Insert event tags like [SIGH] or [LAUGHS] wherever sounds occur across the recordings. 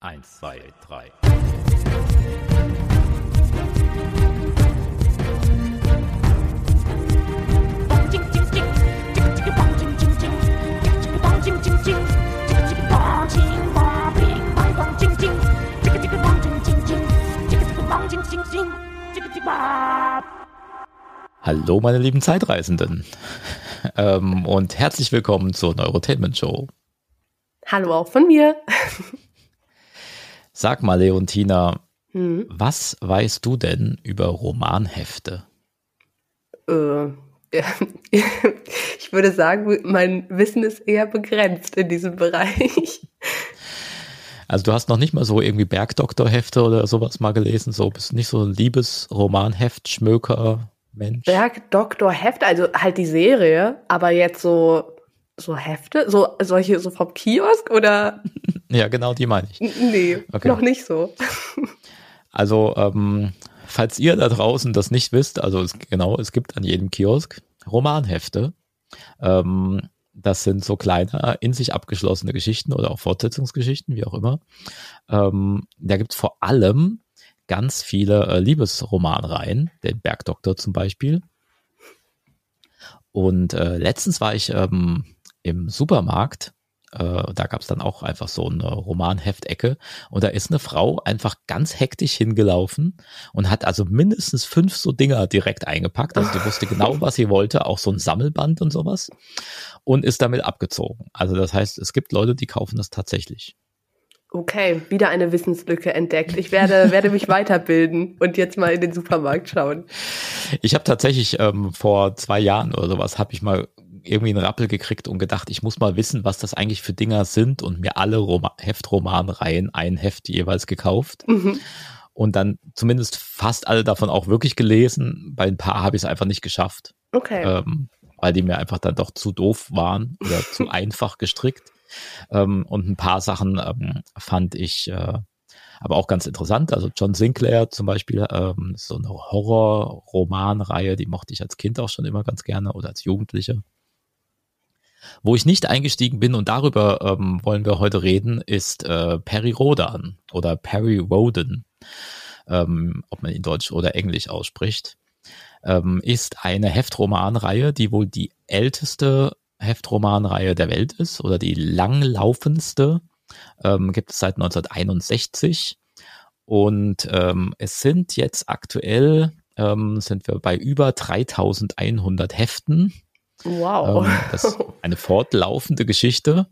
Eins, zwei, drei. Hallo, meine lieben Zeitreisenden. [LAUGHS] Ähm, und herzlich willkommen zur Neurotainment Show. Hallo auch von mir. [LAUGHS] Sag mal, Leontina, hm? was weißt du denn über Romanhefte? Äh, [LAUGHS] ich würde sagen, mein Wissen ist eher begrenzt in diesem Bereich. Also du hast noch nicht mal so irgendwie Bergdoktorhefte oder sowas mal gelesen, so bist nicht so ein Liebesromanheft, Schmöker, Mensch. Bergdoktorheft, also halt die Serie, aber jetzt so so Hefte, so solche so vom Kiosk oder? ja, genau, die meine ich. Nee, okay. noch nicht so. also ähm, falls ihr da draußen das nicht wisst, also es, genau, es gibt an jedem Kiosk Romanhefte. Ähm, das sind so kleine, in sich abgeschlossene Geschichten oder auch Fortsetzungsgeschichten, wie auch immer. Ähm, da gibt es vor allem ganz viele äh, Liebesromanreihen, den Bergdoktor zum Beispiel. Und äh, letztens war ich ähm, im Supermarkt äh, da gab es dann auch einfach so eine Romanheftecke und da ist eine Frau einfach ganz hektisch hingelaufen und hat also mindestens fünf so Dinger direkt eingepackt. Also die wusste genau, [LAUGHS] was sie wollte, auch so ein Sammelband und sowas und ist damit abgezogen. Also das heißt, es gibt Leute, die kaufen das tatsächlich. Okay, wieder eine Wissenslücke entdeckt. Ich werde, werde mich weiterbilden und jetzt mal in den Supermarkt schauen. Ich habe tatsächlich ähm, vor zwei Jahren oder sowas, habe ich mal irgendwie einen Rappel gekriegt und gedacht, ich muss mal wissen, was das eigentlich für Dinger sind und mir alle Roma Heftromanreihen, ein Heft jeweils gekauft. Mhm. Und dann zumindest fast alle davon auch wirklich gelesen. Bei ein paar habe ich es einfach nicht geschafft. Okay. Ähm, weil die mir einfach dann doch zu doof waren oder zu [LAUGHS] einfach gestrickt. Ähm, und ein paar Sachen ähm, fand ich äh, aber auch ganz interessant. Also John Sinclair zum Beispiel, ähm, so eine Horror-Romanreihe, die mochte ich als Kind auch schon immer ganz gerne oder als Jugendliche. Wo ich nicht eingestiegen bin und darüber ähm, wollen wir heute reden, ist äh, Perry Rodan oder Perry Roden, ähm, ob man in Deutsch oder Englisch ausspricht, ähm, ist eine Heftromanreihe, die wohl die älteste Heftromanreihe der Welt ist oder die langlaufendste. Ähm, gibt es seit 1961 und ähm, es sind jetzt aktuell ähm, sind wir bei über 3100 Heften Wow. Ähm, das ist eine fortlaufende Geschichte.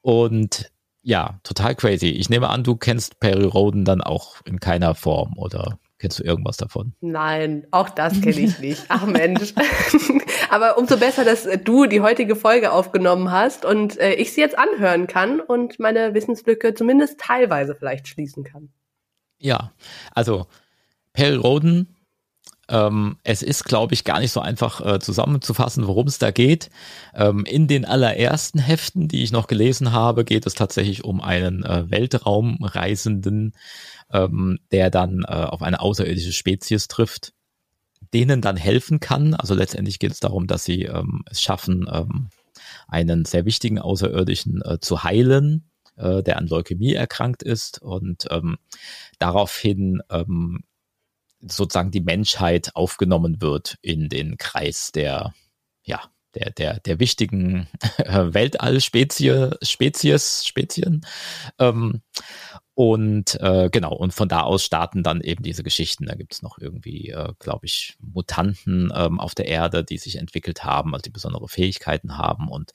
Und ja, total crazy. Ich nehme an, du kennst Perry Roden dann auch in keiner Form oder kennst du irgendwas davon? Nein, auch das kenne ich nicht. Ach Mensch. [LAUGHS] Aber umso besser, dass du die heutige Folge aufgenommen hast und äh, ich sie jetzt anhören kann und meine Wissenslücke zumindest teilweise vielleicht schließen kann. Ja, also Perry Roden ähm, es ist, glaube ich, gar nicht so einfach äh, zusammenzufassen, worum es da geht. Ähm, in den allerersten Heften, die ich noch gelesen habe, geht es tatsächlich um einen äh, Weltraumreisenden, ähm, der dann äh, auf eine außerirdische Spezies trifft, denen dann helfen kann. Also letztendlich geht es darum, dass sie ähm, es schaffen, ähm, einen sehr wichtigen Außerirdischen äh, zu heilen, äh, der an Leukämie erkrankt ist und ähm, daraufhin ähm, sozusagen die Menschheit aufgenommen wird in den Kreis der, ja, der, der, der wichtigen [LAUGHS] Weltallspezies, Spezies, Spezien. Ähm, und äh, genau, und von da aus starten dann eben diese Geschichten. Da gibt es noch irgendwie, äh, glaube ich, Mutanten ähm, auf der Erde, die sich entwickelt haben, also die besondere Fähigkeiten haben. Und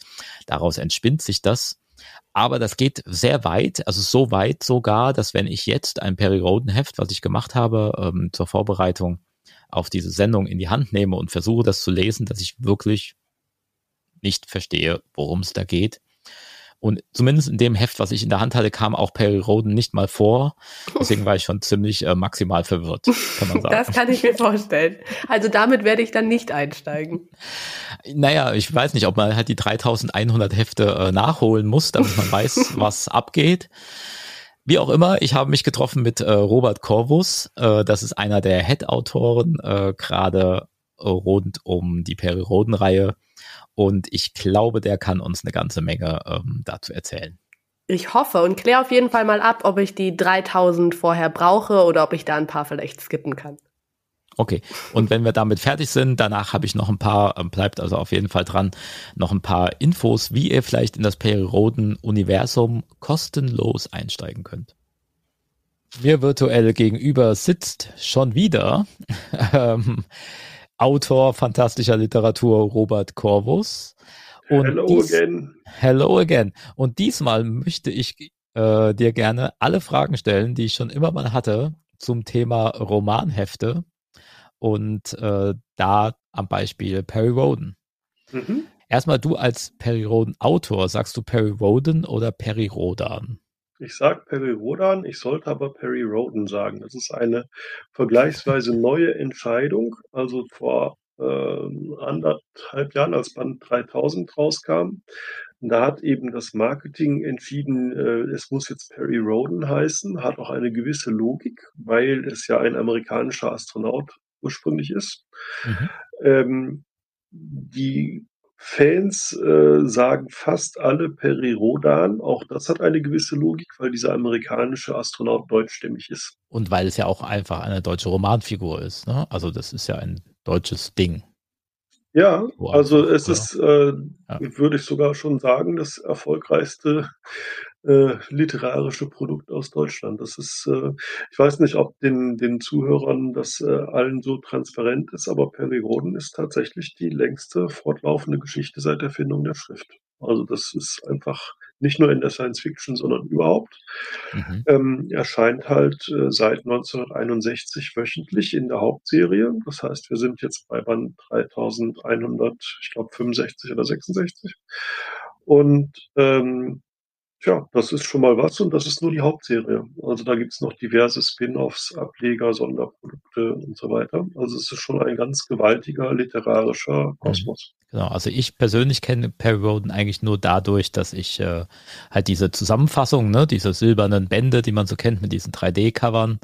daraus entspinnt sich das. Aber das geht sehr weit, also so weit sogar, dass wenn ich jetzt ein Perry Roden Heft, was ich gemacht habe ähm, zur Vorbereitung auf diese Sendung in die Hand nehme und versuche das zu lesen, dass ich wirklich nicht verstehe, worum es da geht. Und zumindest in dem Heft, was ich in der Hand hatte, kam auch Perry Roden nicht mal vor. Deswegen war ich schon ziemlich äh, maximal verwirrt, kann man [LAUGHS] sagen. Das kann ich mir vorstellen. Also damit werde ich dann nicht einsteigen. Naja, ich weiß nicht, ob man halt die 3100 Hefte äh, nachholen muss, damit man weiß, [LAUGHS] was abgeht. Wie auch immer, ich habe mich getroffen mit äh, Robert Corvus. Äh, das ist einer der Head-Autoren, äh, gerade rund um die Perry Roden-Reihe. Und ich glaube, der kann uns eine ganze Menge ähm, dazu erzählen. Ich hoffe und kläre auf jeden Fall mal ab, ob ich die 3000 vorher brauche oder ob ich da ein paar vielleicht skippen kann. Okay, und wenn wir damit fertig sind, danach habe ich noch ein paar, ähm, bleibt also auf jeden Fall dran, noch ein paar Infos, wie ihr vielleicht in das Perioden-Universum kostenlos einsteigen könnt. Mir virtuell gegenüber sitzt schon wieder [LAUGHS] ähm, Autor fantastischer Literatur Robert Corvus. Und hello dies, again. Hello again. Und diesmal möchte ich äh, dir gerne alle Fragen stellen, die ich schon immer mal hatte zum Thema Romanhefte und äh, da am Beispiel Perry Roden. Mhm. Erstmal du als Perry Roden Autor, sagst du Perry Roden oder Perry Rodan? Ich sage Perry Rodan, ich sollte aber Perry Roden sagen. Das ist eine vergleichsweise neue Entscheidung. Also vor äh, anderthalb Jahren, als Band 3000 rauskam, da hat eben das Marketing entschieden, äh, es muss jetzt Perry Roden heißen, hat auch eine gewisse Logik, weil es ja ein amerikanischer Astronaut ursprünglich ist. Mhm. Ähm, die Fans äh, sagen fast alle Peri Rodan. Auch das hat eine gewisse Logik, weil dieser amerikanische Astronaut deutschstämmig ist. Und weil es ja auch einfach eine deutsche Romanfigur ist. Ne? Also das ist ja ein deutsches Ding. Ja, also es ist, äh, ja. würde ich sogar schon sagen, das erfolgreichste äh, literarische Produkt aus Deutschland. Das ist, äh, ich weiß nicht, ob den, den Zuhörern das äh, allen so transparent ist, aber Perry Roden ist tatsächlich die längste fortlaufende Geschichte seit der Erfindung der Schrift. Also das ist einfach nicht nur in der Science Fiction, sondern überhaupt. Mhm. Ähm, erscheint halt äh, seit 1961 wöchentlich in der Hauptserie. Das heißt, wir sind jetzt bei Band 3100, ich glaube 65 oder 66. Und ähm, Tja, das ist schon mal was und das ist nur die Hauptserie. Also da gibt's noch diverse Spin-offs, Ableger, Sonderprodukte und so weiter. Also es ist schon ein ganz gewaltiger literarischer mhm. Kosmos. Genau, also ich persönlich kenne Perry Roden eigentlich nur dadurch, dass ich äh, halt diese Zusammenfassung, ne, diese silbernen Bände, die man so kennt mit diesen 3D-Covern,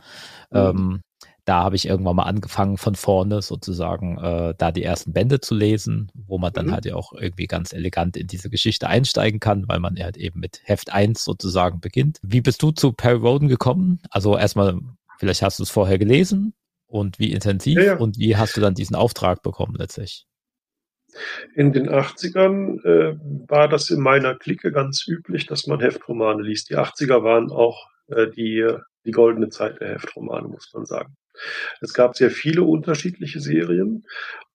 mhm. ähm, da habe ich irgendwann mal angefangen von vorne sozusagen äh, da die ersten Bände zu lesen, wo man dann mhm. halt ja auch irgendwie ganz elegant in diese Geschichte einsteigen kann, weil man halt eben mit Heft 1 sozusagen beginnt. Wie bist du zu Perry Roden gekommen? Also erstmal, vielleicht hast du es vorher gelesen und wie intensiv ja, ja. und wie hast du dann diesen Auftrag bekommen letztlich? In den 80ern äh, war das in meiner Clique ganz üblich, dass man Heftromane liest. Die 80er waren auch äh, die, die goldene Zeit der Heftromane, muss man sagen. Es gab sehr viele unterschiedliche Serien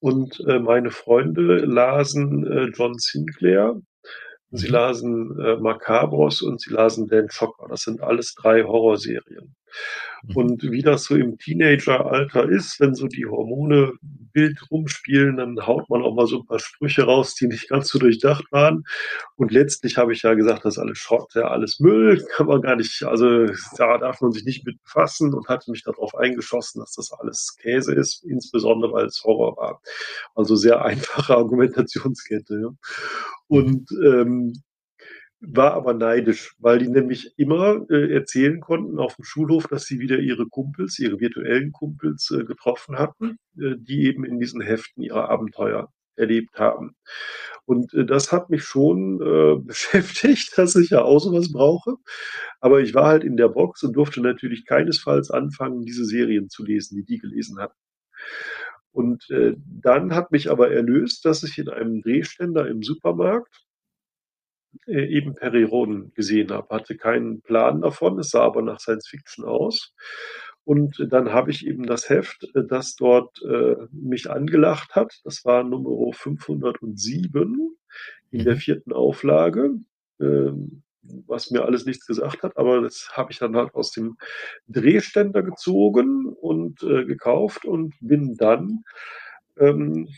und äh, meine Freunde lasen äh, John Sinclair, sie mhm. lasen äh, Macabros und sie lasen Dan Schocker. Das sind alles drei Horrorserien. Mhm. Und wie das so im Teenageralter ist, wenn so die Hormone wild rumspielen, dann haut man auch mal so ein paar Sprüche raus, die nicht ganz so durchdacht waren. Und letztlich habe ich ja gesagt, das ist alles Schrott, ja, alles Müll, [LAUGHS] kann man gar nicht, also da darf man sich nicht mit befassen und hatte mich darauf eingeschossen, dass das alles Käse ist, insbesondere weil es Horror war. Also sehr [LAUGHS] einfache Argumentationskette. Ja. Und ähm, war aber neidisch, weil die nämlich immer äh, erzählen konnten auf dem Schulhof, dass sie wieder ihre Kumpels, ihre virtuellen Kumpels äh, getroffen hatten, äh, die eben in diesen Heften ihre Abenteuer erlebt haben. Und äh, das hat mich schon äh, [LAUGHS] beschäftigt, dass ich ja auch sowas brauche. Aber ich war halt in der Box und durfte natürlich keinesfalls anfangen, diese Serien zu lesen, die die gelesen hatten. Und äh, dann hat mich aber erlöst, dass ich in einem Drehständer im Supermarkt äh, eben Roden gesehen habe. Hatte keinen Plan davon, es sah aber nach Science Fiction aus. Und dann habe ich eben das Heft, äh, das dort äh, mich angelacht hat. Das war Nummer 507 in der mhm. vierten Auflage, ähm, was mir alles nichts gesagt hat. Aber das habe ich dann halt aus dem Drehständer gezogen und äh, gekauft und bin dann ähm,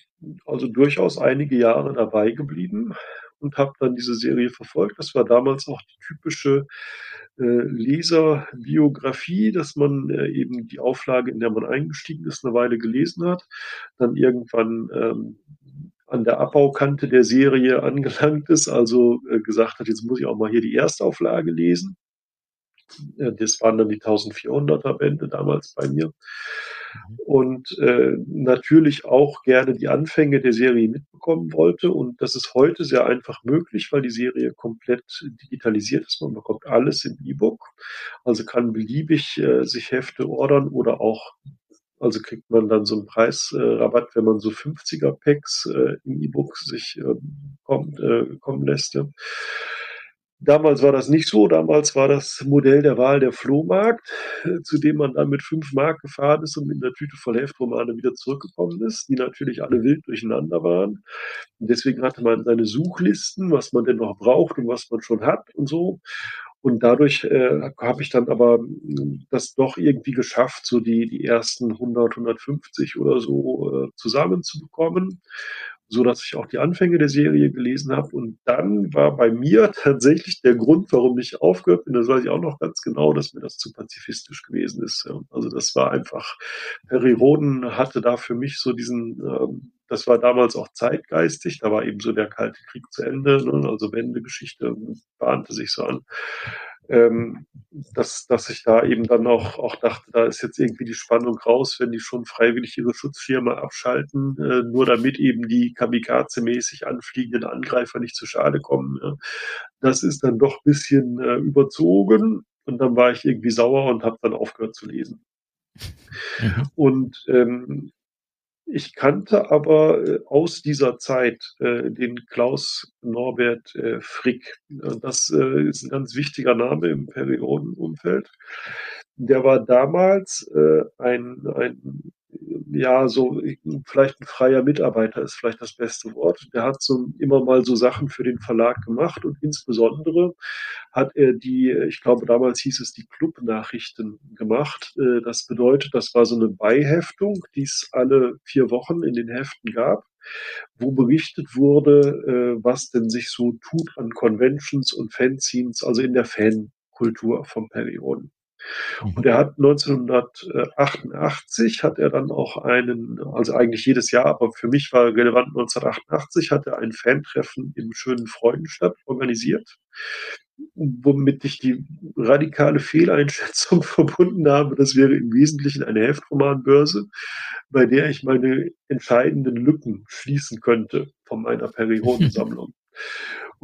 also durchaus einige Jahre dabei geblieben, und habe dann diese Serie verfolgt. Das war damals auch die typische äh, Leserbiografie, dass man äh, eben die Auflage, in der man eingestiegen ist, eine Weile gelesen hat, dann irgendwann ähm, an der Abbaukante der Serie [LAUGHS] angelangt ist, also äh, gesagt hat, jetzt muss ich auch mal hier die Erstauflage lesen. Äh, das waren dann die 1400er Bände damals bei mir. Mhm. Und äh, natürlich auch gerne die Anfänge der Serie mitbekommen wollte. Und das ist heute sehr einfach möglich, weil die Serie komplett digitalisiert ist. Man bekommt alles im E-Book. Also kann beliebig äh, sich Hefte ordern oder auch also kriegt man dann so einen Preisrabatt, wenn man so 50er Packs äh, im E-Book sich äh, kommt, äh, kommen lässt. Ja. Damals war das nicht so. Damals war das Modell der Wahl der Flohmarkt, zu dem man dann mit fünf Mark gefahren ist und mit einer Tüte voll Heftromane wieder zurückgekommen ist, die natürlich alle wild durcheinander waren. Und deswegen hatte man seine Suchlisten, was man denn noch braucht und was man schon hat und so. Und dadurch äh, habe ich dann aber hm, das doch irgendwie geschafft, so die, die ersten 100, 150 oder so äh, zusammenzubekommen so dass ich auch die Anfänge der Serie gelesen habe. Und dann war bei mir [LAUGHS] tatsächlich der Grund, warum ich aufgehört bin, das weiß ich auch noch ganz genau, dass mir das zu pazifistisch gewesen ist. Also das war einfach, Perry Roden hatte da für mich so diesen, ähm, das war damals auch zeitgeistig, da war eben so der Kalte Krieg zu Ende, ne? also Wendegeschichte bahnte sich so an ähm, dass, dass ich da eben dann auch, auch dachte, da ist jetzt irgendwie die Spannung raus, wenn die schon freiwillig ihre Schutzschirme abschalten, äh, nur damit eben die Kamikaze-mäßig anfliegenden Angreifer nicht zu Schade kommen. Ja. Das ist dann doch ein bisschen äh, überzogen und dann war ich irgendwie sauer und habe dann aufgehört zu lesen. Mhm. Und ähm, ich kannte aber äh, aus dieser Zeit äh, den Klaus Norbert äh, Frick. Das ist ein ganz wichtiger Name im Periodenumfeld. Der war damals ein, ein ja, so vielleicht ein freier Mitarbeiter ist vielleicht das beste Wort. Der hat so immer mal so Sachen für den Verlag gemacht und insbesondere hat er die, ich glaube damals hieß es die Club-Nachrichten gemacht. Äh, das bedeutet, das war so eine Beiheftung, die es alle vier Wochen in den Heften gab wo berichtet wurde, äh, was denn sich so tut an Conventions und Fanzines, also in der Fankultur vom Perioden. Mhm. Und er hat 1988 hat er dann auch einen, also eigentlich jedes Jahr, aber für mich war relevant 1988 hat er ein Fantreffen im schönen Freudenstadt organisiert, womit ich die radikale Fehleinschätzung [LAUGHS] verbunden habe. Das wäre im Wesentlichen eine Heftromanbörse, bei der ich meine entscheidenden Lücken schließen könnte von meiner [LAUGHS] Periodensammlung.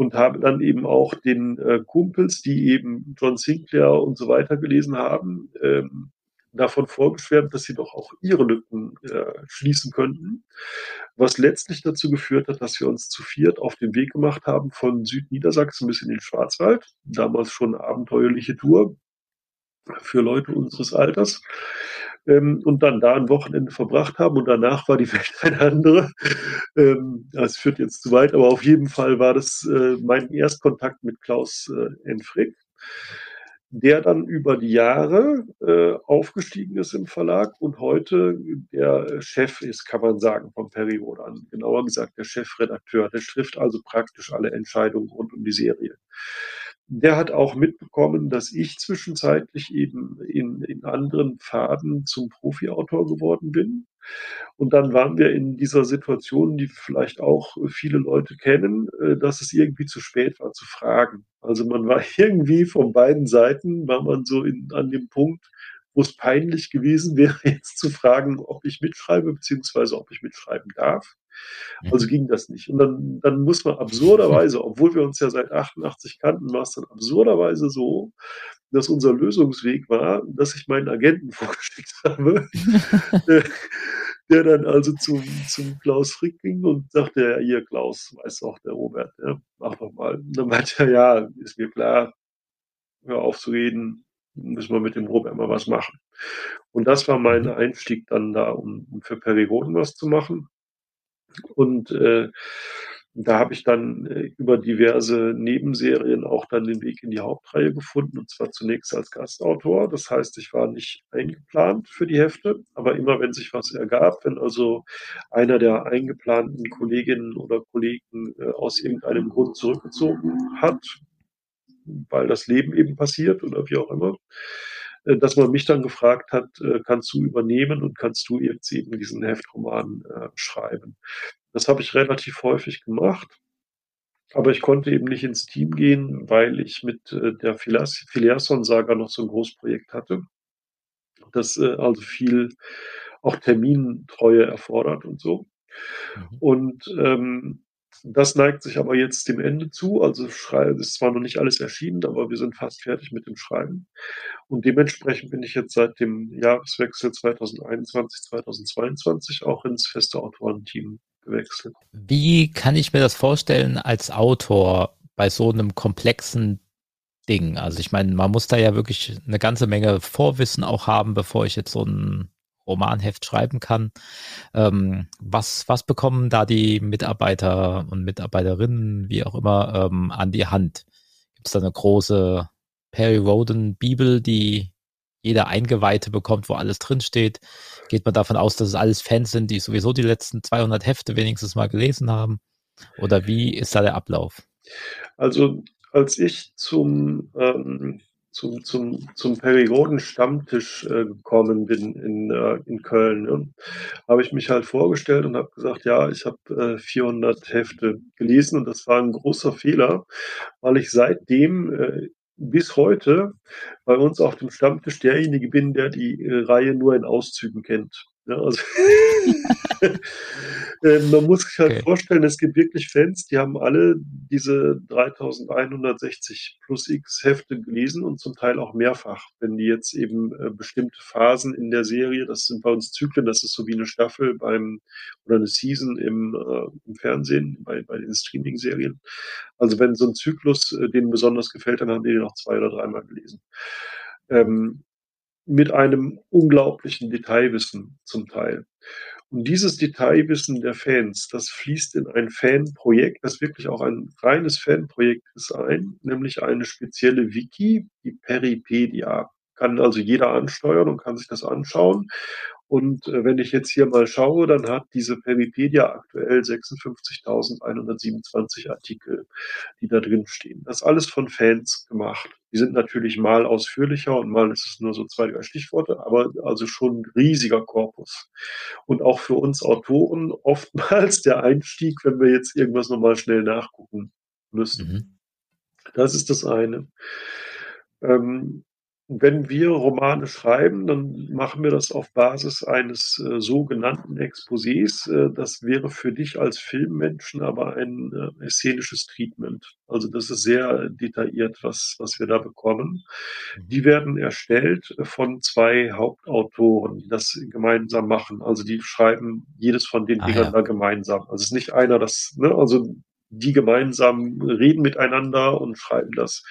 Und habe dann eben auch den äh, Kumpels, die eben John Sinclair und so weiter gelesen haben, ähm, davon vorgeschwärmt, dass sie doch auch ihre Lücken äh, schließen könnten, was letztlich dazu geführt hat, dass wir uns zu viert auf den Weg gemacht haben von Südniedersachsen bis in den Schwarzwald, damals schon eine abenteuerliche Tour für Leute unseres Alters ähm, und dann da ein Wochenende verbracht haben und danach war die [LAUGHS] Welt eine andere. Ähm, das führt jetzt zu weit, aber auf jeden Fall war das äh, mein Erstkontakt mit Klaus äh, Enfrick, der dann über die Jahre äh, aufgestiegen ist im Verlag und heute der Chef ist, kann man sagen, vom Periode an. Genauer gesagt, der Chefredakteur. Der trifft also praktisch alle Entscheidungen rund um die Serie der hat auch mitbekommen, dass ich zwischenzeitlich eben in, in anderen Pfaden zum Profi-Autor geworden bin. Und dann waren wir in dieser Situation, die vielleicht auch viele Leute kennen, äh, dass es irgendwie zu spät war zu fragen. Also man war [LAUGHS] irgendwie von beiden Seiten, war man so in, an dem Punkt, wo es peinlich gewesen [LAUGHS] wäre, jetzt zu fragen, ob ich mitschreibe, beziehungsweise ob ich mitschreiben darf. Also mhm. ging das nicht. Und dann, dann muss man absurderweise, [LAUGHS] obwohl wir uns ja seit 88 kannten, war es dann absurderweise so, dass unser Lösungsweg war, dass ich meinen Agenten [LAUGHS] vorgeschickt habe, der, der, dann also zum, zum Klaus Frick ging und sagte, ja, hier Klaus, weiß auch der Robert, ja, mach doch mal. Und dann meinte er, ja, ist mir klar, hör auf zu reden, müssen wir mit dem Robert mal was machen. Und das war mein mhm. Einstieg dann da, um, um für Periroden was zu machen. Und äh, da habe ich dann äh, über diverse Nebenserien auch dann den Weg in die Hauptreihe gefunden, und zwar zunächst als Gastautor. Das heißt, ich war nicht eingeplant für die Hefte, aber immer wenn sich was ergab, wenn also einer der eingeplanten Kolleginnen oder Kollegen äh, aus irgendeinem Grund zurückgezogen hat, weil das Leben eben passiert oder wie auch immer, dass man mich dann gefragt hat, äh, kannst du übernehmen und kannst du jetzt eben diesen Heftroman äh, schreiben. Das habe ich relativ häufig gemacht. Aber ich konnte eben nicht ins Team gehen, weil ich mit äh, der Filiasson-Saga noch so ein Großprojekt hatte. Das äh, also viel auch Termintreue erfordert und so. Mhm. Und ähm, das neigt sich aber jetzt dem Ende zu. Also ist zwar noch nicht alles erschienen, aber wir sind fast fertig mit dem Schreiben. Und dementsprechend bin ich jetzt seit dem Jahreswechsel 2021, 2022 auch ins feste Autorenteam gewechselt. Wie kann ich mir das vorstellen als Autor bei so einem komplexen Ding? Also ich meine, man muss da ja wirklich eine ganze Menge Vorwissen auch haben, bevor ich jetzt so ein Romanheft schreiben kann. Ähm, was, was bekommen da die Mitarbeiter und Mitarbeiterinnen, wie auch immer, ähm, an die Hand? Gibt es da eine große Perry Roden Bibel, die jeder Eingeweihte bekommt, wo alles drinsteht? Geht man davon aus, dass es alles Fans sind, die sowieso die letzten 200 Hefte wenigstens mal gelesen haben? Oder wie ist da der Ablauf? Also als ich zum ähm, zum, zum, zum Periodenstammtisch äh, gekommen bin in, äh, in Köln, ja, habe ich mich halt vorgestellt und habe gesagt, ja, ich habe äh, 400 Hefte gelesen und das war ein großer Fehler, weil ich seitdem äh, bis heute bei uns auf dem Stammtisch derjenige bin, der die äh, Reihe nur in Auszügen kennt. Ja, also [LAUGHS] äh, man muss sich halt okay. vorstellen, es gibt wirklich Fans, die haben alle diese 3160 plus X Hefte gelesen und zum Teil auch mehrfach, wenn die jetzt eben äh, bestimmte Phasen in der Serie, das sind bei uns Zyklen, das ist so wie eine Staffel beim oder eine Season im, äh, im Fernsehen, bei, bei den Streaming-Serien. Also wenn so ein Zyklus äh, denen besonders gefällt, dann haben die den noch zwei oder dreimal gelesen. Ähm, mit einem unglaublichen Detailwissen zum Teil. Und dieses Detailwissen der Fans, das fließt in ein Fanprojekt, das wirklich auch ein reines Fanprojekt ist ein, nämlich eine spezielle Wiki, die Peripedia. Kann also jeder ansteuern und kann sich das anschauen. Und äh, wenn ich jetzt hier mal schaue, dann hat diese Peripedia aktuell 56.127 Artikel, die da drin stehen. Das ist alles von Fans gemacht. Die sind natürlich mal ausführlicher und mal ist es nur so zwei, drei Stichworte, aber also schon ein riesiger Korpus. Und auch für uns Autoren oftmals der Einstieg, wenn wir jetzt irgendwas nochmal schnell nachgucken müssen. Mhm. Das ist das eine. Ähm, wenn wir Romane schreiben, dann machen wir das auf Basis eines äh, sogenannten Exposés. Äh, das wäre für dich als Filmmenschen aber ein äh, szenisches Treatment. Also das ist sehr detailliert, was, was wir da bekommen. Mhm. Die werden erstellt von zwei Hauptautoren, die das gemeinsam machen. Also die schreiben jedes von den ah, Dingern ja. da gemeinsam. Also es ist nicht einer, das, ne, also die gemeinsam reden miteinander und schreiben das.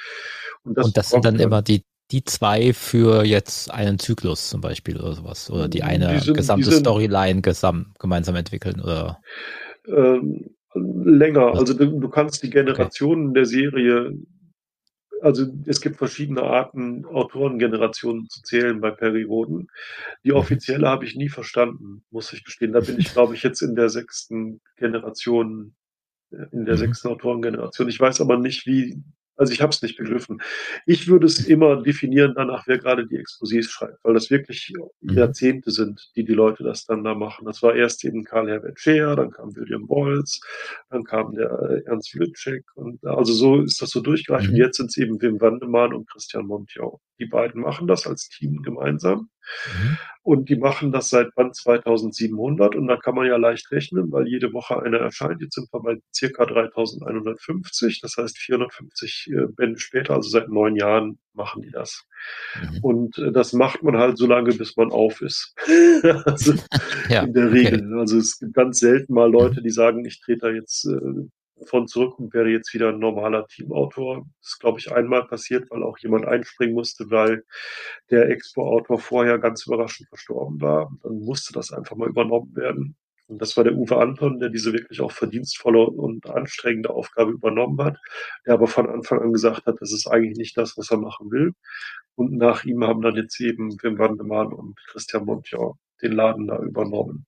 Und das, und das sind dann immer die die zwei für jetzt einen Zyklus zum Beispiel oder sowas. Oder die eine die gesamte die sind, Storyline gesam gemeinsam entwickeln oder ähm, länger. Also du, du, kannst die Generationen okay. der Serie, also es gibt verschiedene Arten, Autorengenerationen zu zählen bei Perioden. Die mhm. offizielle habe ich nie verstanden, muss ich gestehen. Da bin ich, glaube ich, jetzt in der sechsten Generation äh, in der mhm. sechsten Autorengeneration. Ich weiß aber nicht, wie also ich habe es nicht begriffen. Ich würde es immer definieren danach, wer gerade die Exposés schreibt, weil das wirklich mhm. Jahrzehnte sind, die die Leute das dann da machen. Das war erst eben Karl Herbert Scheer, dann kam William Bolz, dann kam der äh, Ernst Lütschek und also so ist das so durchgereicht. Mhm. Und jetzt sind es eben Wim Wandemann und Christian Montjau. Die beiden machen das als Team gemeinsam. Mhm. Und die machen das seit Band 2700 und da kann man ja leicht rechnen, weil jede Woche eine erscheint. Jetzt sind wir bei circa 3150, das heißt 450 äh, Bände später, also seit neun Jahren machen die das. Mhm. Und äh, das macht man halt so lange, bis man auf ist. [LAUGHS] also ja, in der Regel. Okay. Also es gibt ganz selten mal Leute, die sagen, ich trete da jetzt äh, von zurück und wäre jetzt wieder ein normaler Teamautor. Das ist, glaube ich, einmal passiert, weil auch jemand einspringen musste, weil der Expo-Autor vorher ganz überraschend verstorben war. Dann musste das einfach mal übernommen werden. Und das war der Uwe Anton, der diese wirklich auch verdienstvolle und anstrengende Aufgabe übernommen hat, der aber von Anfang an gesagt hat, das ist eigentlich nicht das, was er machen will. Und nach ihm haben dann jetzt eben Wim Wandemann und Christian Montjau den Laden da übernommen.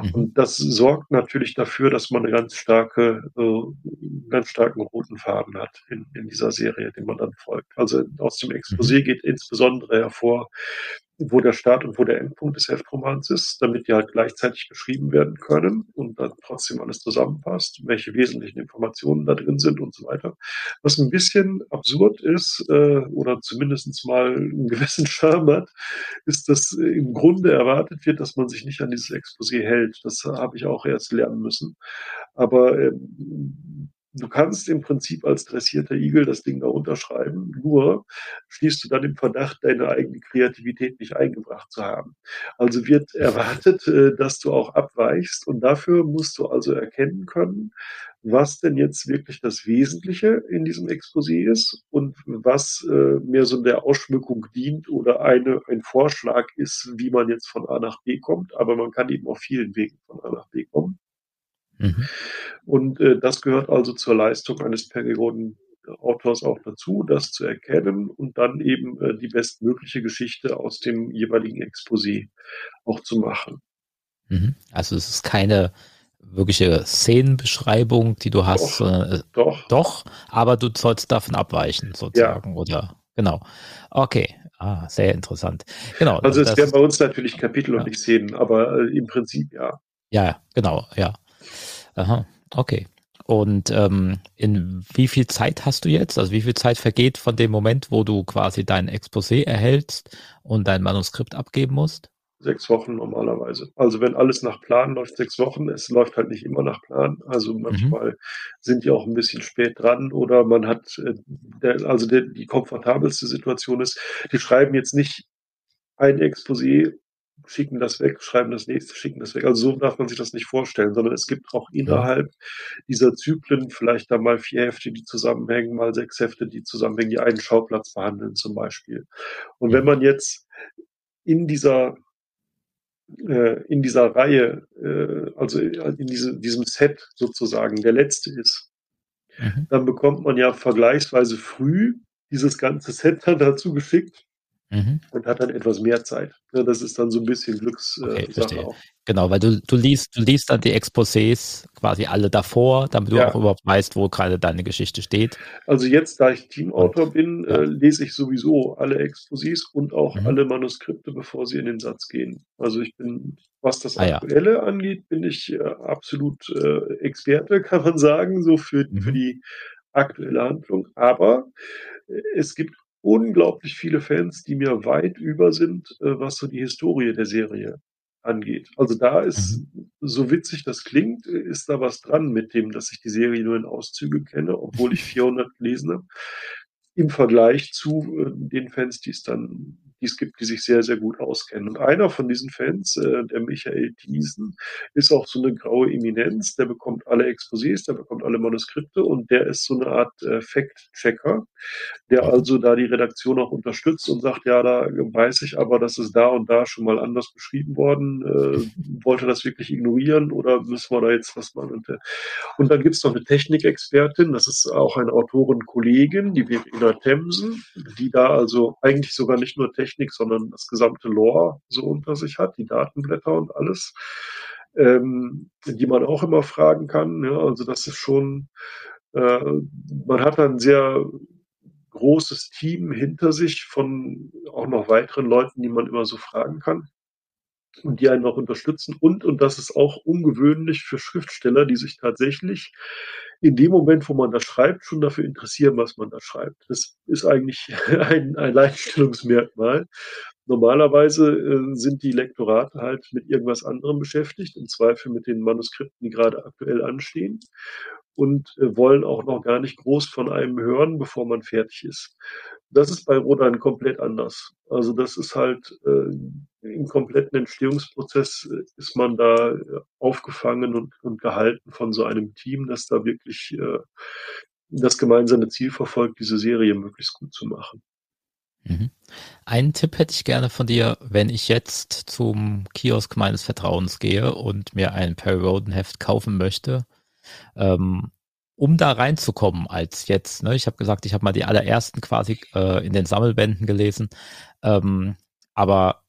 Mhm. Und das sorgt natürlich dafür, dass man eine ganz starke, äh, ganz starken roten Faden hat in, in dieser Serie, den man dann folgt. Also aus dem Exposé mhm. geht insbesondere hervor, wo der Start und wo der Endpunkt des Heftromans ist, damit die halt gleichzeitig geschrieben werden können und dann trotzdem alles zusammenpasst, welche wesentlichen Informationen da drin sind und so weiter. Was ein bisschen absurd ist, äh, oder zumindest mal einen gewissen [LAUGHS] Charme hat, ist, dass im Grunde erwartet wird, dass man sich nicht an dieses Exposé hält. Das habe ich auch erst lernen müssen. Aber ähm, du kannst im Prinzip als dressierter Igel das Ding da unterschreiben, nur schließt du dann im Verdacht, deine eigene Kreativität nicht eingebracht zu haben. Also wird erwartet, äh, dass du auch abweichst und dafür musst du also erkennen können, was denn jetzt wirklich das Wesentliche in diesem Exposé ist und was äh, mehr so der Ausschmückung dient oder eine, ein Vorschlag ist, wie man jetzt von A nach B kommt. Aber man kann eben auf vielen Wegen von A nach B kommen. Mhm. Und äh, das gehört also zur Leistung eines Periodenautors auch dazu, das zu erkennen und dann eben äh, die bestmögliche Geschichte aus dem jeweiligen Exposé auch zu machen. Mhm. Also es ist keine wirkliche Szenenbeschreibung, die du hast. Doch, äh, doch. doch. aber du sollst davon abweichen, sozusagen, ja. oder? Genau. Okay. Ah, sehr interessant. Genau. Also es wäre bei uns natürlich Kapitel ja. und nicht Szenen, aber äh, im Prinzip ja. Ja, genau, ja. Aha, okay. Und ähm, in wie viel Zeit hast du jetzt? Also wie viel Zeit vergeht von dem Moment, wo du quasi dein Exposé erhältst und dein Manuskript abgeben musst? Sechs Wochen normalerweise. Also wenn alles nach Plan läuft, sechs Wochen. Es läuft halt nicht immer nach Plan. Also mhm. manchmal mhm. sind die auch ein bisschen spät dran oder man hat, äh, also die komfortabelste Situation ist, die schreiben jetzt nicht ein Exposé schicken das weg, schreiben das nächste, schicken das weg. Also so darf man sich das nicht vorstellen, sondern es gibt auch innerhalb ja. dieser Zyklen vielleicht da mal vier Hefte, die zusammenhängen, mal sechs Hefte, die zusammenhängen, die einen Schauplatz behandeln zum Beispiel. Und wenn man jetzt in dieser äh, in dieser Reihe, äh, also in diese, diesem Set sozusagen, der letzte ist, mhm. dann bekommt man ja vergleichsweise früh dieses ganze Set dann dazu geschickt mhm. und hat dann etwas mehr Zeit. Das ist dann so ein bisschen Glückssache äh, okay, auch. Genau, weil du, du liest, du liest dann die Exposés quasi alle davor, damit du ja. auch überhaupt weißt, wo gerade deine Geschichte steht. Also jetzt, da ich Teamautor und, bin, ja. äh, lese ich sowieso alle Exposés und auch mhm. alle Manuskripte, bevor sie in den Satz gehen. Also ich bin, was das ah, Aktuelle ja. angeht, bin ich äh, absolut äh, Experte, [LAUGHS] kann man sagen, so für, mhm. für die aktuelle Handlung. Aber es gibt unglaublich viele Fans, die mir weit über sind, äh, was so die Historie der Serie angeht. Also da ist, mhm. so witzig das klingt, ist da was dran mit dem, dass ich die Serie nur in Auszüge kenne, obwohl ich [LAUGHS] 400 gelesen habe, im Vergleich zu äh, den Fans, die es dann die es gibt, die sich sehr, sehr gut auskennen. Und einer von diesen Fans, äh, der Michael Thiesen, ist auch so eine graue Eminenz. Der bekommt alle Exposés, der bekommt alle Manuskripte und der ist so eine Art äh, Fact-Checker, der also da die Redaktion auch unterstützt und sagt, ja, da weiß ich aber, das ist da und da schon mal anders beschrieben worden. Äh, wollte das wirklich ignorieren oder müssen wir da jetzt was machen? Und, äh, und dann gibt es noch eine Technikexpertin, das ist auch eine Autorenkollegin, die Verena Themsen, die da also eigentlich sogar nicht nur Technik Technik, sondern das gesamte Lore so unter sich hat, die Datenblätter und alles, ähm, die man auch immer fragen kann. Ja, also das ist schon, äh, man hat ein sehr großes Team hinter sich von auch noch weiteren Leuten, die man immer so fragen kann und die einen auch unterstützen. Und, und das ist auch ungewöhnlich für Schriftsteller, die sich tatsächlich in dem Moment, wo man das schreibt, schon dafür interessieren, was man da schreibt. Das ist eigentlich [LAUGHS] ein, Leitstellungsmerkmal. Normalerweise äh, sind die Lektorate halt mit irgendwas anderem beschäftigt, im Zweifel mit den Manuskripten, die gerade aktuell anstehen und äh, wollen auch noch gar nicht groß von einem hören, bevor man fertig ist. Das ist bei Rodan komplett anders. Also das ist halt äh, im kompletten Entstehungsprozess äh, ist man da äh, aufgefangen und, und gehalten von so einem Team, das da wirklich äh, das gemeinsame Ziel verfolgt, diese Serie möglichst gut zu machen. Mhm. Einen Tipp hätte ich gerne von dir, wenn ich jetzt zum Kiosk meines Vertrauens gehe und mir ein Perry Roden Heft kaufen möchte. Ähm, um da reinzukommen als jetzt, ne, ich habe gesagt, ich habe mal die allerersten quasi äh, in den Sammelbänden gelesen, ähm, aber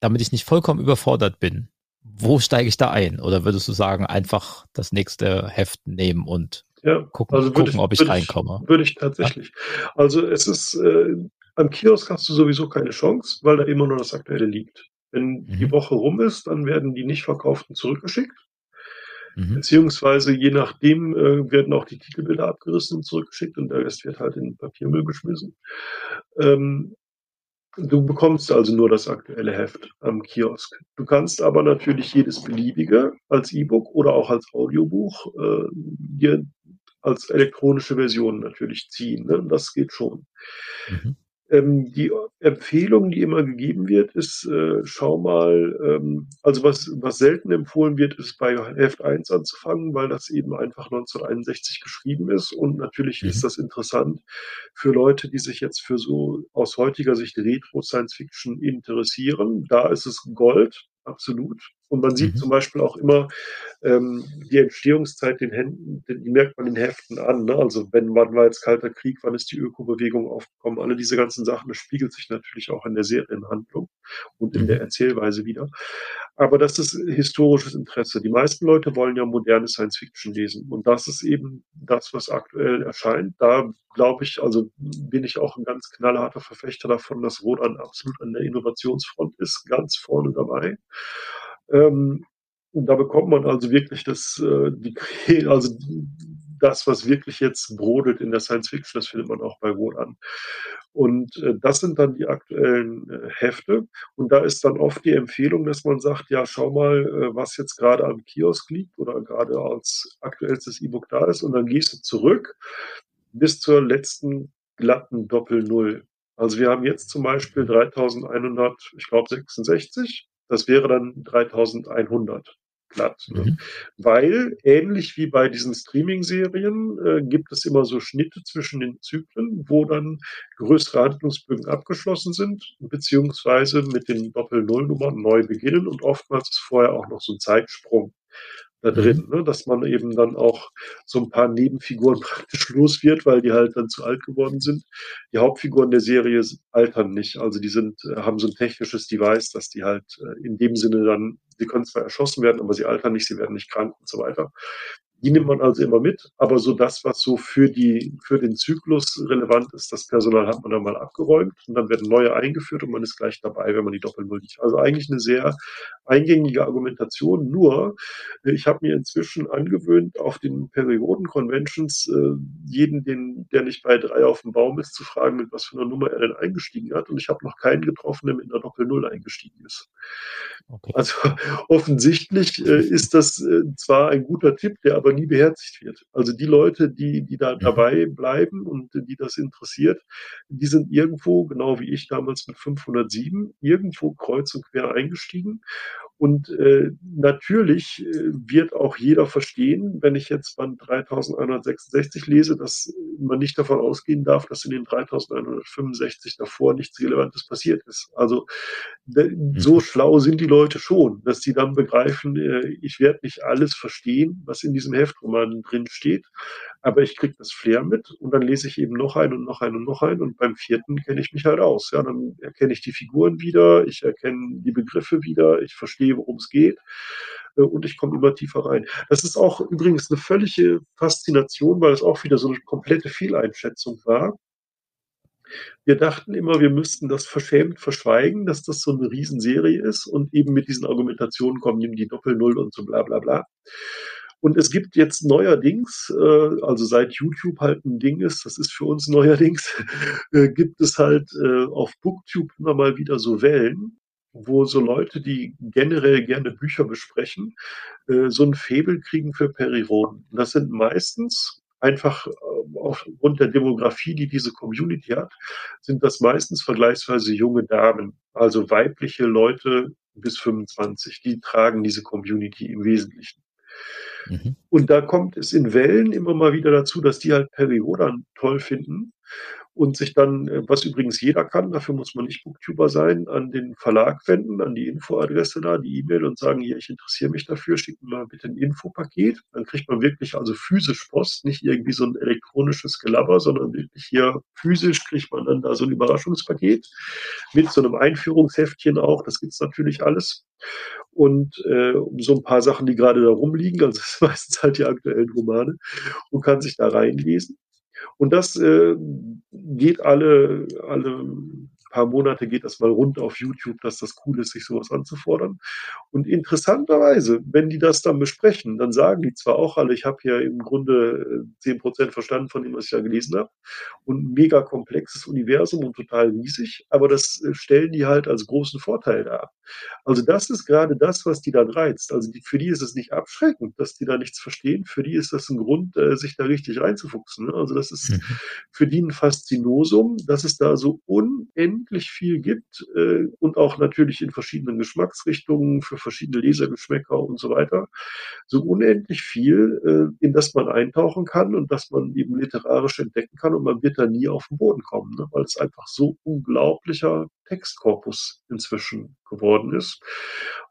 damit ich nicht vollkommen überfordert bin, wo steige ich da ein? Oder würdest du sagen, einfach das nächste Heft nehmen und ja, gucken, also gucken ich, ob ich reinkomme? Würde ich tatsächlich. Ja? Also es ist, äh, Am Kiosk hast du sowieso keine Chance, weil da immer nur das Aktuelle liegt. Wenn die Mhm. Woche rum ist, dann werden die nicht verkauften zurückgeschickt. Mhm. Beziehungsweise je nachdem äh, werden auch die Titelbilder abgerissen und zurückgeschickt und der Rest wird halt in den Papiermüll geschmissen. Ähm, du bekommst also nur das aktuelle Heft am Kiosk. Du kannst aber natürlich jedes beliebige als E-Book oder auch als Audiobuch äh, dir als elektronische Version natürlich ziehen. Ne? Das geht schon. Mhm. Ähm, die Empfehlung, die immer gegeben wird, ist, äh, schau mal, ähm, also was, was selten empfohlen wird, ist bei Heft 1 anzufangen, weil das eben einfach 1961 geschrieben ist und natürlich Mhm. ist das interessant für Leute, die sich jetzt für so aus heutiger Sicht Retro Science Fiction interessieren. Da ist es Gold, absolut. Und man sieht Mhm. zum Beispiel auch immer ähm, die Entstehungszeit den Händen, die merkt man den Heften an. Ne? Also wenn wann war jetzt Kalter Krieg, wann ist die Ökobewegung aufgekommen, alle diese ganzen Sachen, das spiegelt sich natürlich auch in der Serienhandlung und in Mhm. der Erzählweise wieder. Aber das ist historisches Interesse. Die meisten Leute wollen ja moderne Science Fiction lesen. Und das ist eben das, was aktuell erscheint. Da glaube ich, also bin ich auch ein ganz knallharter Verfechter davon, dass Rodan absolut an der Innovationsfront ist, ganz vorne dabei. Ähm, und da bekommt man also wirklich das, äh, die, also das, was wirklich jetzt brodelt in der Science Fiction, das findet man auch bei Rodan. Und äh, das sind dann die aktuellen äh, Hefte. Und da ist dann oft die Empfehlung, dass man sagt, ja, schau mal, äh, was jetzt gerade am Kiosk liegt oder gerade als aktuellstes E-Book da ist. Und dann gehst du zurück bis zur letzten glatten Doppel-Null. Also wir haben jetzt zum Beispiel 3100, ich glaube 66. Das wäre dann 3100 glatt. Ne? Mhm. Weil ähnlich wie bei diesen Streaming-Serien äh, gibt es immer so Schnitte zwischen den Zyklen, wo dann größere Handlungsbögen abgeschlossen sind, beziehungsweise mit den Doppel-Null-Nummern neu beginnen und oftmals ist vorher auch noch so ein Zeitsprung da drin, ne? dass man eben dann auch so ein paar Nebenfiguren [LAUGHS] praktisch los wird, weil die halt dann zu alt geworden sind. Die Hauptfiguren der Serie altern nicht, also die sind, äh, haben so ein technisches Device, dass die halt äh, in dem Sinne dann, sie können zwar erschossen werden, aber sie altern nicht, sie werden nicht krank und so weiter. Die nimmt man also immer mit, aber so das, was so für die, für den Zyklus relevant ist, das Personal hat man dann mal abgeräumt und dann werden neue eingeführt und man ist gleich dabei, wenn man die Doppelnull nicht. Also eigentlich eine sehr eingängige Argumentation. Nur, äh, ich habe mir inzwischen angewöhnt, auf den Perioden-Conventions äh, jeden, den, der nicht bei drei auf dem Baum ist, zu fragen, mit was für einer Nummer er denn eingestiegen hat. Und ich habe noch keinen getroffen, der mit einer Doppel-Null eingestiegen ist. Okay. Also [LAUGHS] offensichtlich äh, ist das äh, zwar ein guter Tipp, der aber nie beherzigt wird. Also die Leute, die, die da Mhm. dabei bleiben und äh, die das interessiert, die sind irgendwo, genau wie ich damals mit 507, irgendwo kreuz und quer eingestiegen. Und äh, natürlich äh, wird auch jeder verstehen, wenn ich jetzt Band 3166 lese, dass man nicht davon ausgehen darf, dass in den 3165 davor nichts Relevantes passiert ist. Also de- so schlau sind die Leute schon, dass sie dann begreifen, äh, ich werde nicht alles verstehen, was in diesem Heftroman drin steht, aber ich kriege das Flair mit und dann lese ich eben noch ein und noch ein und noch ein und beim vierten kenne ich mich halt aus. Ja, dann erkenne ich die Figuren wieder, ich erkenne die Begriffe wieder, ich verstehe, worum es geht äh, und ich komme immer tiefer rein. Das ist auch übrigens eine völlige Faszination, weil es auch wieder so eine komplette Fehleinschätzung war. Wir dachten immer, wir müssten das verschämt verschweigen, dass das so eine Riesenserie ist und eben mit diesen Argumentationen kommen, nimm die Doppel-Null und so bla bla bla. Und es gibt jetzt neuerdings, äh, also seit YouTube halt ein Ding ist, das ist für uns [LAUGHS] neuerdings, äh, gibt es halt äh, auf Booktube immer mal wieder so Wellen, wo so Leute, die generell gerne Bücher besprechen, äh, so ein Faible kriegen für Perioden. Und das sind meistens einfach äh, aufgrund der Demografie, die diese Community hat, sind das meistens vergleichsweise junge Damen, also weibliche Leute bis 25, die tragen diese Community im Wesentlichen. Mhm. Und da kommt es in Wellen immer mal wieder dazu, dass die halt Periodan toll finden und sich dann, äh, was übrigens jeder kann, dafür muss man nicht Booktuber sein, an den Verlag wenden, an die Infoadresse da, die E-Mail und sagen, hier, ich interessiere mich dafür, schickt mir mal bitte ein Infopaket. Dann kriegt man wirklich also physisch Post, nicht irgendwie so ein elektronisches Gelabber, sondern wirklich hier physisch kriegt man dann da so ein Überraschungspaket mit so einem Einführungsheftchen auch. Das gibt's natürlich alles und äh, so ein paar Sachen, die gerade da rumliegen, also [LAUGHS] das ist meistens halt die aktuellen Romane und kann sich da reinlesen. Und das äh, geht alle, alle paar Monate geht das mal rund auf YouTube, dass das cool ist, sich sowas anzufordern. Und interessanterweise, wenn die das dann besprechen, dann sagen die zwar auch alle, ich habe ja im Grunde äh, zehn Prozent verstanden von dem, was ich ja gelesen habe, und ein mega komplexes Universum und total riesig, aber das äh, stellen die halt als großen Vorteil dar. Also das ist gerade das, was die dann reizt. Also die, für die ist es nicht abschreckend, dass die da nichts verstehen. Für die ist das ein Grund, äh, sich da richtig reinzufuchsen. Ne? Also das ist mhm. für die ein Faszinosum, dass es da so unendlich unendlich viel gibt äh, und auch natürlich in verschiedenen Geschmacksrichtungen für verschiedene Lesergeschmäcker und so weiter. So unendlich viel, äh, in das man eintauchen kann und das man eben literarisch entdecken kann und man wird da nie auf den Boden kommen, ne? weil es einfach so unglaublicher Textkorpus inzwischen geworden ist.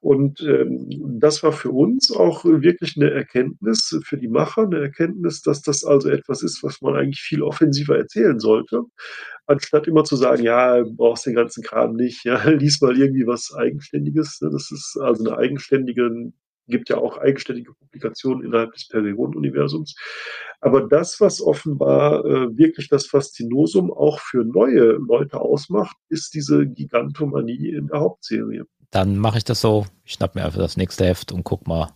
Und ähm, das war für uns auch wirklich eine Erkenntnis, für die Macher eine Erkenntnis, dass das also etwas ist, was man eigentlich viel offensiver erzählen sollte, anstatt immer zu sagen, ja, brauchst den ganzen Kram nicht, ja, [LAUGHS] lies mal irgendwie was Eigenständiges. Das ist also eine eigenständige gibt ja auch eigenständige Publikationen innerhalb des Periodenuniversums. Aber das, was offenbar äh, wirklich das Faszinosum auch für neue Leute ausmacht, ist diese Gigantomanie in der Hauptserie. Dann mache ich das so, ich schnapp mir einfach das nächste Heft und guck mal,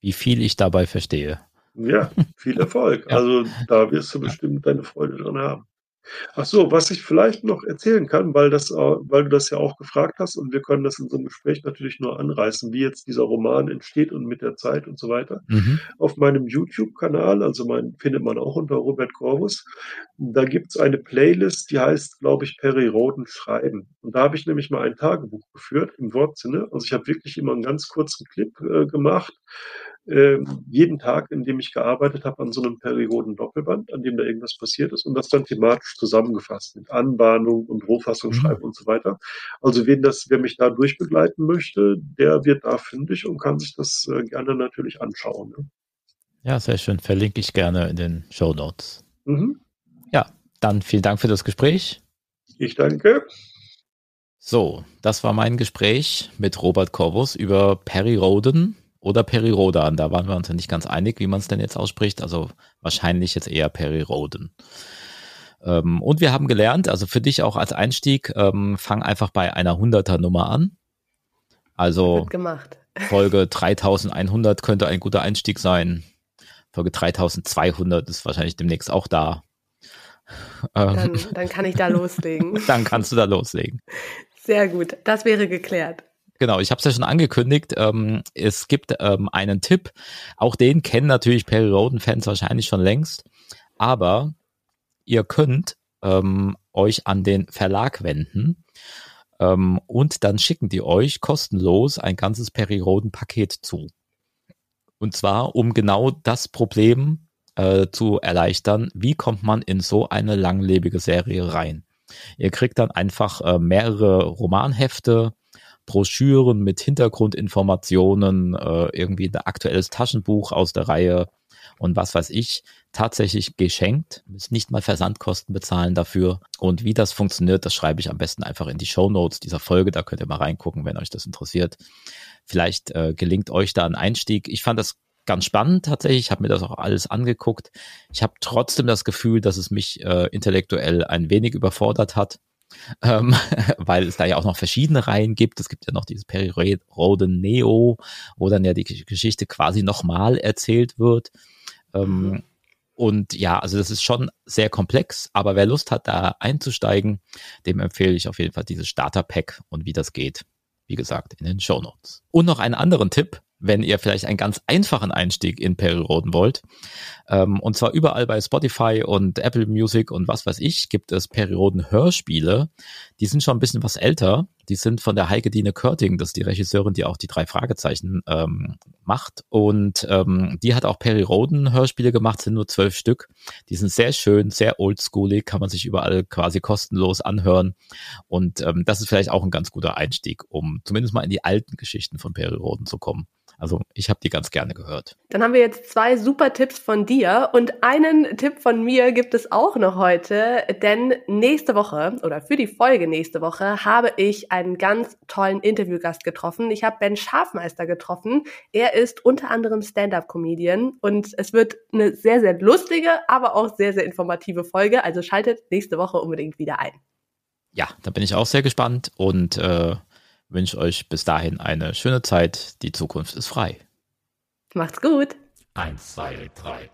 wie viel ich dabei verstehe. Ja, viel Erfolg. [LAUGHS] ja. Also da wirst du bestimmt deine Freude dran haben. Ach so, was ich vielleicht noch erzählen kann, weil das, weil du das ja auch gefragt hast und wir können das in so einem Gespräch natürlich nur anreißen, wie jetzt dieser Roman entsteht und mit der Zeit und so weiter. Mhm. Auf meinem YouTube-Kanal, also mein, findet man auch unter Robert Corvus, da gibt's eine Playlist, die heißt, glaube ich, Perry Roden schreiben. Und da habe ich nämlich mal ein Tagebuch geführt im Wortsinne. Also ich habe wirklich immer einen ganz kurzen Clip äh, gemacht äh, jeden Tag, in dem ich gearbeitet habe, an so einem Perioden-Doppelband, an dem da irgendwas passiert ist und das dann thematisch zusammengefasst mit Anbahnung und Rohfassung mhm. schreiben und so weiter. Also wen das, wer mich da durchbegleiten möchte, der wird da fündig und kann sich das äh, gerne natürlich anschauen. Ne? Ja, sehr schön. Verlinke ich gerne in den Show Notes. Mhm. Ja, dann vielen Dank für das Gespräch. Ich danke. So, das war mein Gespräch mit Robert Corvus über Perry Roden, oder Perirodan. Da waren wir uns ja nicht ganz einig, wie man es denn jetzt ausspricht. Also wahrscheinlich jetzt eher Periroden. Ähm, und wir haben gelernt, also für dich auch als Einstieg, ähm, fang einfach bei einer 100er Nummer an. Also [LAUGHS] Folge 3100 könnte ein guter Einstieg sein. Folge 3200 ist wahrscheinlich demnächst auch da. Dann, ähm, dann kann ich da [LAUGHS] loslegen. dann kannst du da loslegen. Sehr gut, das wäre geklärt. Genau, ich habe es ja schon angekündigt. Ähm, es gibt ähm, einen Tipp. Auch den kennen natürlich Perry Roden-Fans wahrscheinlich schon längst. Aber ihr könnt ähm, euch an den Verlag wenden ähm, und dann schicken die euch kostenlos ein ganzes Perry Roden-Paket zu. Und zwar, um genau das Problem äh, zu erleichtern, wie kommt man in so eine langlebige Serie rein. Ihr kriegt dann einfach äh, mehrere Romanhefte, Broschüren mit Hintergrundinformationen, äh, irgendwie ein aktuelles Taschenbuch aus der Reihe und was weiß ich, tatsächlich geschenkt. Müsst nicht mal Versandkosten bezahlen dafür. Und wie das funktioniert, das schreibe ich am besten einfach in die Show Notes dieser Folge. Da könnt ihr mal reingucken, wenn euch das interessiert. Vielleicht äh, gelingt euch da ein Einstieg. Ich fand das ganz spannend tatsächlich. Ich habe mir das auch alles angeguckt. Ich habe trotzdem das Gefühl, dass es mich äh, intellektuell ein wenig überfordert hat ähm, [LAUGHS] weil es da ja auch noch verschiedene Reihen gibt. Es gibt ja noch dieses Periroden Neo, wo dann ja die Geschichte quasi nochmal erzählt wird. Ähm, mhm. Und ja, also das ist schon sehr komplex, aber wer Lust hat, da einzusteigen, dem empfehle ich auf jeden Fall dieses Starter-Pack und wie das geht. Wie gesagt, in den Show Notes. Und noch einen anderen Tipp wenn ihr vielleicht einen ganz einfachen Einstieg in Periroden wollt. Ähm, und zwar überall bei Spotify und Apple Music und was weiß ich gibt es Periroden Hörspiele. Die sind schon ein bisschen was älter. Die sind von der Heike Dine Körting, das ist die Regisseurin, die auch die drei Fragezeichen ähm, macht. Und ähm, die hat auch Periroden Hörspiele gemacht, sind nur zwölf Stück. Die sind sehr schön, sehr oldschoolig, kann man sich überall quasi kostenlos anhören. Und ähm, das ist vielleicht auch ein ganz guter Einstieg, um zumindest mal in die alten Geschichten von Periroden zu kommen. Also ich habe die ganz gerne gehört. Dann haben wir jetzt zwei super Tipps von dir und einen Tipp von mir gibt es auch noch heute, denn nächste Woche oder für die Folge nächste Woche habe ich einen ganz tollen Interviewgast getroffen. Ich habe Ben Schafmeister getroffen. Er ist unter anderem Stand-up-Comedian und es wird eine sehr, sehr lustige, aber auch sehr, sehr informative Folge. Also schaltet nächste Woche unbedingt wieder ein. Ja, da bin ich auch sehr gespannt und äh, wünsche euch bis dahin eine schöne Zeit. Die Zukunft ist frei. Macht's gut. Eins, zwei, drei.